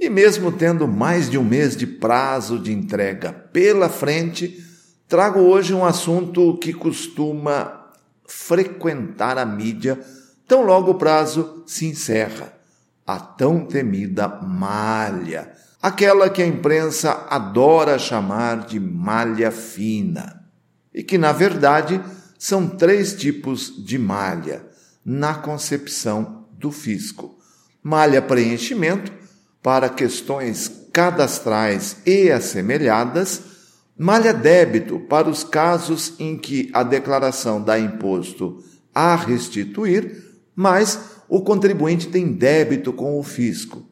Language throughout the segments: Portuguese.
E mesmo tendo mais de um mês de prazo de entrega pela frente, trago hoje um assunto que costuma frequentar a mídia tão logo o prazo se encerra. A tão temida malha, aquela que a imprensa adora chamar de malha fina, e que na verdade são três tipos de malha na concepção do fisco: malha preenchimento, para questões cadastrais e assemelhadas, malha débito para os casos em que a declaração dá imposto a restituir, mas o contribuinte tem débito com o fisco.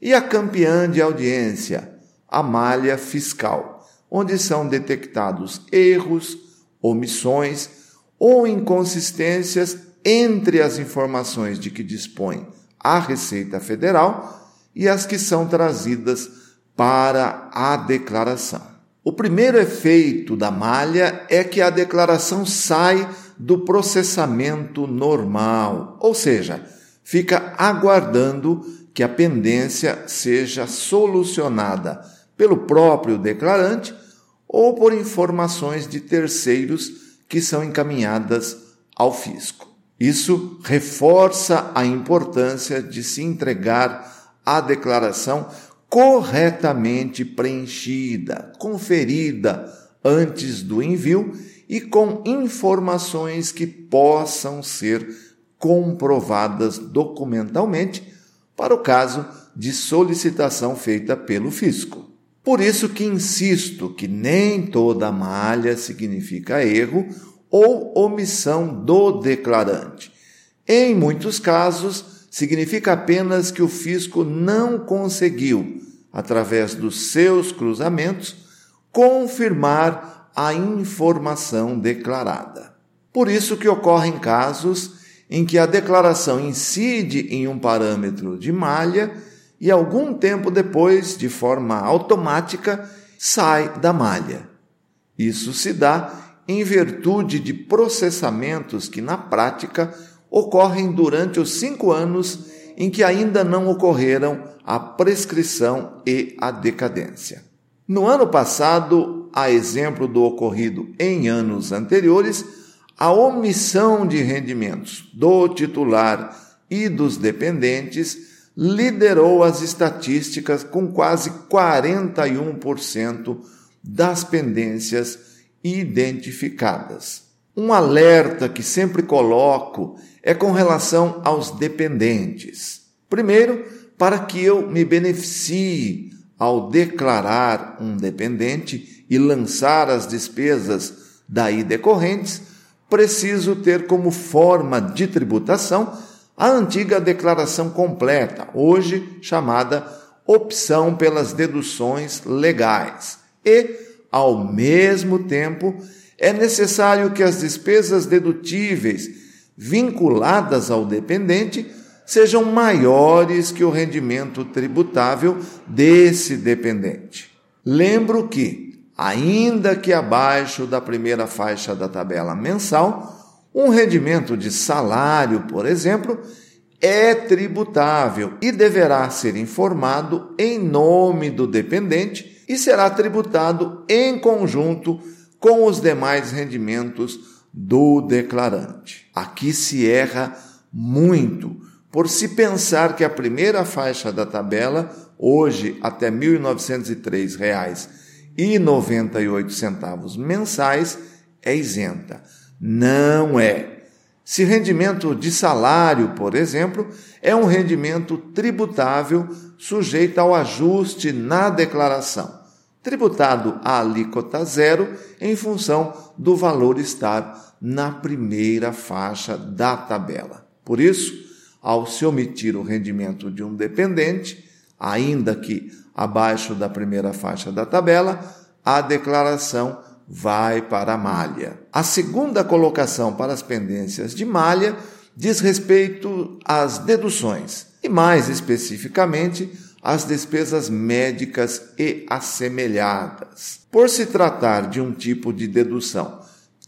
E a campeã de audiência, a malha fiscal, onde são detectados erros, omissões ou inconsistências entre as informações de que dispõe a Receita Federal e as que são trazidas para a declaração. O primeiro efeito da malha é que a declaração sai do processamento normal, ou seja, fica aguardando que a pendência seja solucionada pelo próprio declarante ou por informações de terceiros que são encaminhadas ao fisco. Isso reforça a importância de se entregar a declaração corretamente preenchida, conferida antes do envio e com informações que possam ser comprovadas documentalmente para o caso de solicitação feita pelo fisco. Por isso que insisto que nem toda malha significa erro ou omissão do declarante. Em muitos casos, significa apenas que o fisco não conseguiu, através dos seus cruzamentos, confirmar a informação declarada. Por isso que ocorrem casos em que a declaração incide em um parâmetro de malha e algum tempo depois, de forma automática, sai da malha. Isso se dá em virtude de processamentos que, na prática, ocorrem durante os cinco anos em que ainda não ocorreram a prescrição e a decadência. No ano passado, a exemplo do ocorrido em anos anteriores, a omissão de rendimentos do titular e dos dependentes liderou as estatísticas com quase 41% das pendências identificadas. Um alerta que sempre coloco é com relação aos dependentes. Primeiro, para que eu me beneficie ao declarar um dependente e lançar as despesas daí decorrentes, preciso ter como forma de tributação a antiga declaração completa, hoje chamada opção pelas deduções legais. E, ao mesmo tempo, é necessário que as despesas dedutíveis vinculadas ao dependente sejam maiores que o rendimento tributável desse dependente. Lembro que, ainda que abaixo da primeira faixa da tabela mensal, um rendimento de salário, por exemplo, é tributável e deverá ser informado em nome do dependente e será tributado em conjunto com os demais rendimentos do declarante. Aqui se erra muito por se pensar que a primeira faixa da tabela, hoje até R$ 1.903,98 mensais, é isenta. Não é. Se rendimento de salário, por exemplo, é um rendimento tributável sujeito ao ajuste na declaração tributado a alíquota zero em função do valor estar na primeira faixa da tabela. Por isso, ao se omitir o rendimento de um dependente, ainda que abaixo da primeira faixa da tabela, a declaração vai para a malha. A segunda colocação para as pendências de malha diz respeito às deduções e, mais especificamente, às despesas médicas e assemelhadas. Por se tratar de um tipo de dedução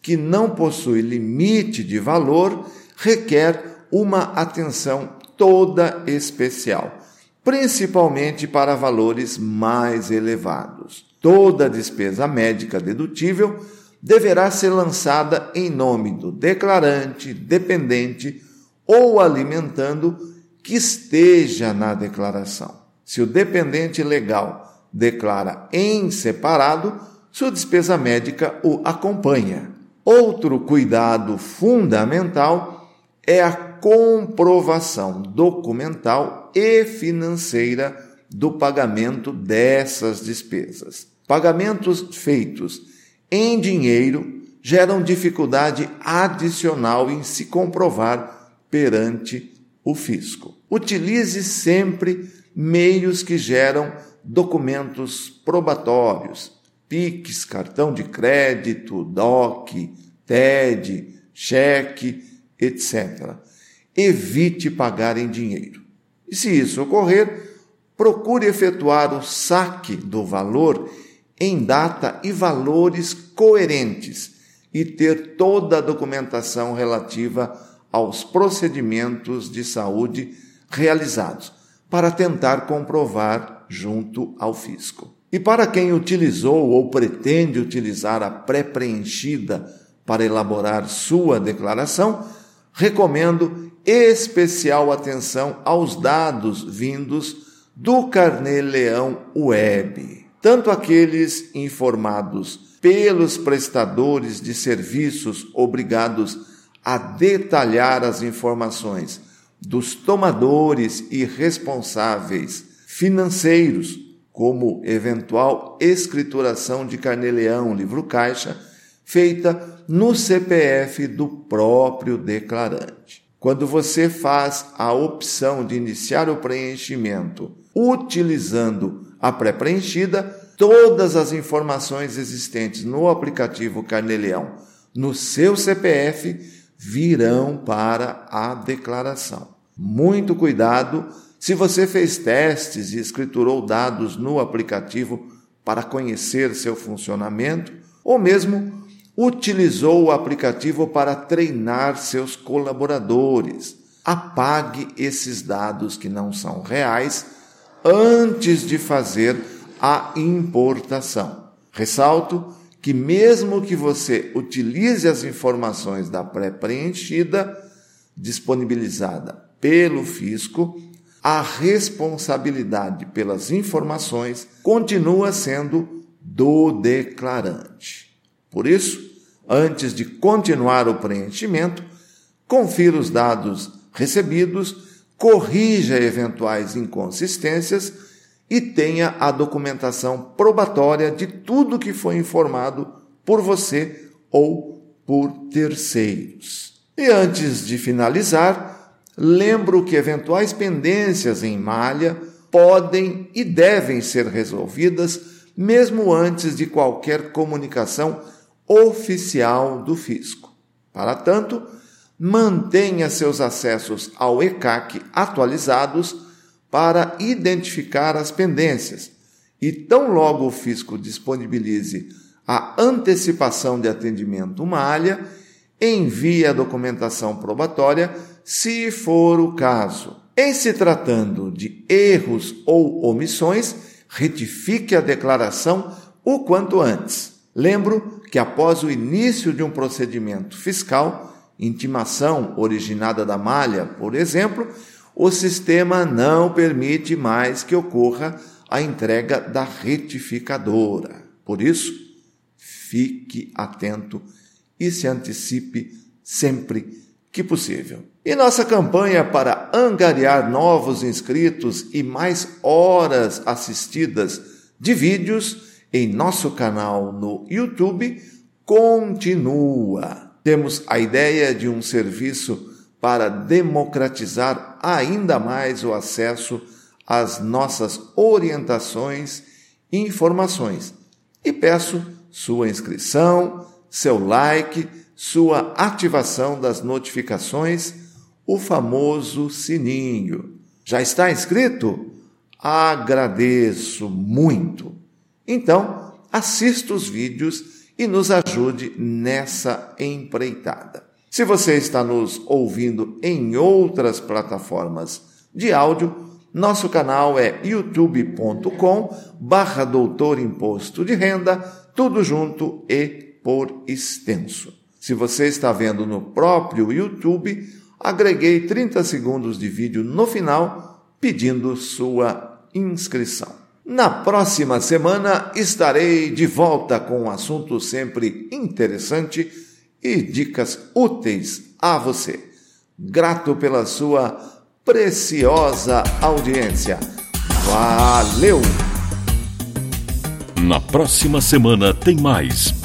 que não possui limite de valor, requer uma atenção toda especial, principalmente para valores mais elevados. Toda despesa médica dedutível deverá ser lançada em nome do declarante, dependente ou alimentando que esteja na declaração. Se o dependente legal declara em separado, sua despesa médica o acompanha. Outro cuidado fundamental é a comprovação documental e financeira do pagamento dessas despesas. Pagamentos feitos em dinheiro geram dificuldade adicional em se comprovar perante o fisco. Utilize sempre meios que geram documentos probatórios, PIX, cartão de crédito, DOC, TED, cheque, etc. Evite pagar em dinheiro. E se isso ocorrer, procure efetuar o saque do valor em data e valores coerentes e ter toda a documentação relativa aos procedimentos de saúde realizados, para tentar comprovar junto ao fisco. E para quem utilizou ou pretende utilizar a pré-preenchida para elaborar sua declaração, recomendo especial atenção aos dados vindos do Carnê-Leão Web. Tanto aqueles informados pelos prestadores de serviços obrigados a detalhar as informações dos tomadores e responsáveis financeiros como eventual escrituração de carneleão, livro caixa, feita no CPF do próprio declarante. Quando você faz a opção de iniciar o preenchimento utilizando a pré-preenchida, todas as informações existentes no aplicativo Carneleão no seu CPF virão para a declaração. Muito cuidado se você fez testes e escriturou dados no aplicativo para conhecer seu funcionamento, ou mesmo utilizou o aplicativo para treinar seus colaboradores. Apague esses dados que não são reais antes de fazer a importação. Ressalto que, mesmo que você utilize as informações da pré-preenchida disponibilizada pelo fisco, a responsabilidade pelas informações continua sendo do declarante. Por isso, antes de continuar o preenchimento, confira os dados recebidos, corrija eventuais inconsistências e tenha a documentação probatória de tudo que foi informado por você ou por terceiros. E antes de finalizar, Lembro que eventuais pendências em malha podem e devem ser resolvidas mesmo antes de qualquer comunicação oficial do fisco. Para tanto, mantenha seus acessos ao ECAC atualizados para identificar as pendências e tão logo o fisco disponibilize a antecipação de atendimento malha, envie a documentação probatória se for o caso. Em se tratando de erros ou omissões, retifique a declaração o quanto antes. Lembro que após o início de um procedimento fiscal, intimação originada da malha, por exemplo, o sistema não permite mais que ocorra a entrega da retificadora. Por isso, fique atento e se antecipe sempre que possível. E nossa campanha para angariar novos inscritos e mais horas assistidas de vídeos em nosso canal no YouTube continua. Temos a ideia de um serviço para democratizar ainda mais o acesso às nossas orientações e informações E peço sua inscrição, seu like, sua ativação das notificações, o famoso sininho. Já está inscrito? Agradeço muito. Então, assista os vídeos e nos ajude nessa empreitada. Se você está nos ouvindo em outras plataformas de áudio, nosso canal é youtube.com barra doutor imposto de renda, tudo junto e por extenso. Se você está vendo no próprio YouTube, agreguei 30 segundos de vídeo no final pedindo sua inscrição. Na próxima semana estarei de volta com um assunto sempre interessante e dicas úteis a você. Grato pela sua preciosa audiência. Valeu! Na próxima semana tem mais